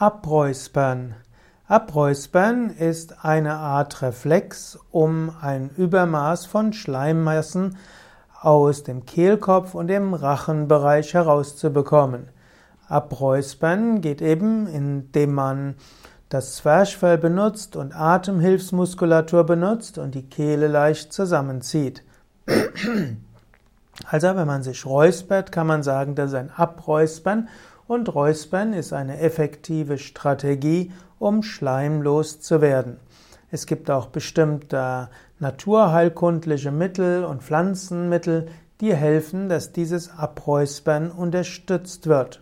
Abräuspern. Abräuspern ist eine Art Reflex, um ein Übermaß von Schleimmassen aus dem Kehlkopf und dem Rachenbereich herauszubekommen. Abräuspern geht eben, indem man das Zwerchfell benutzt und Atemhilfsmuskulatur benutzt und die Kehle leicht zusammenzieht. Also wenn man sich räuspert, kann man sagen, das ist ein Abräuspern und Räuspern ist eine effektive Strategie, um schleimlos zu werden. Es gibt auch bestimmte naturheilkundliche Mittel und Pflanzenmittel, die helfen, dass dieses Abräuspern unterstützt wird.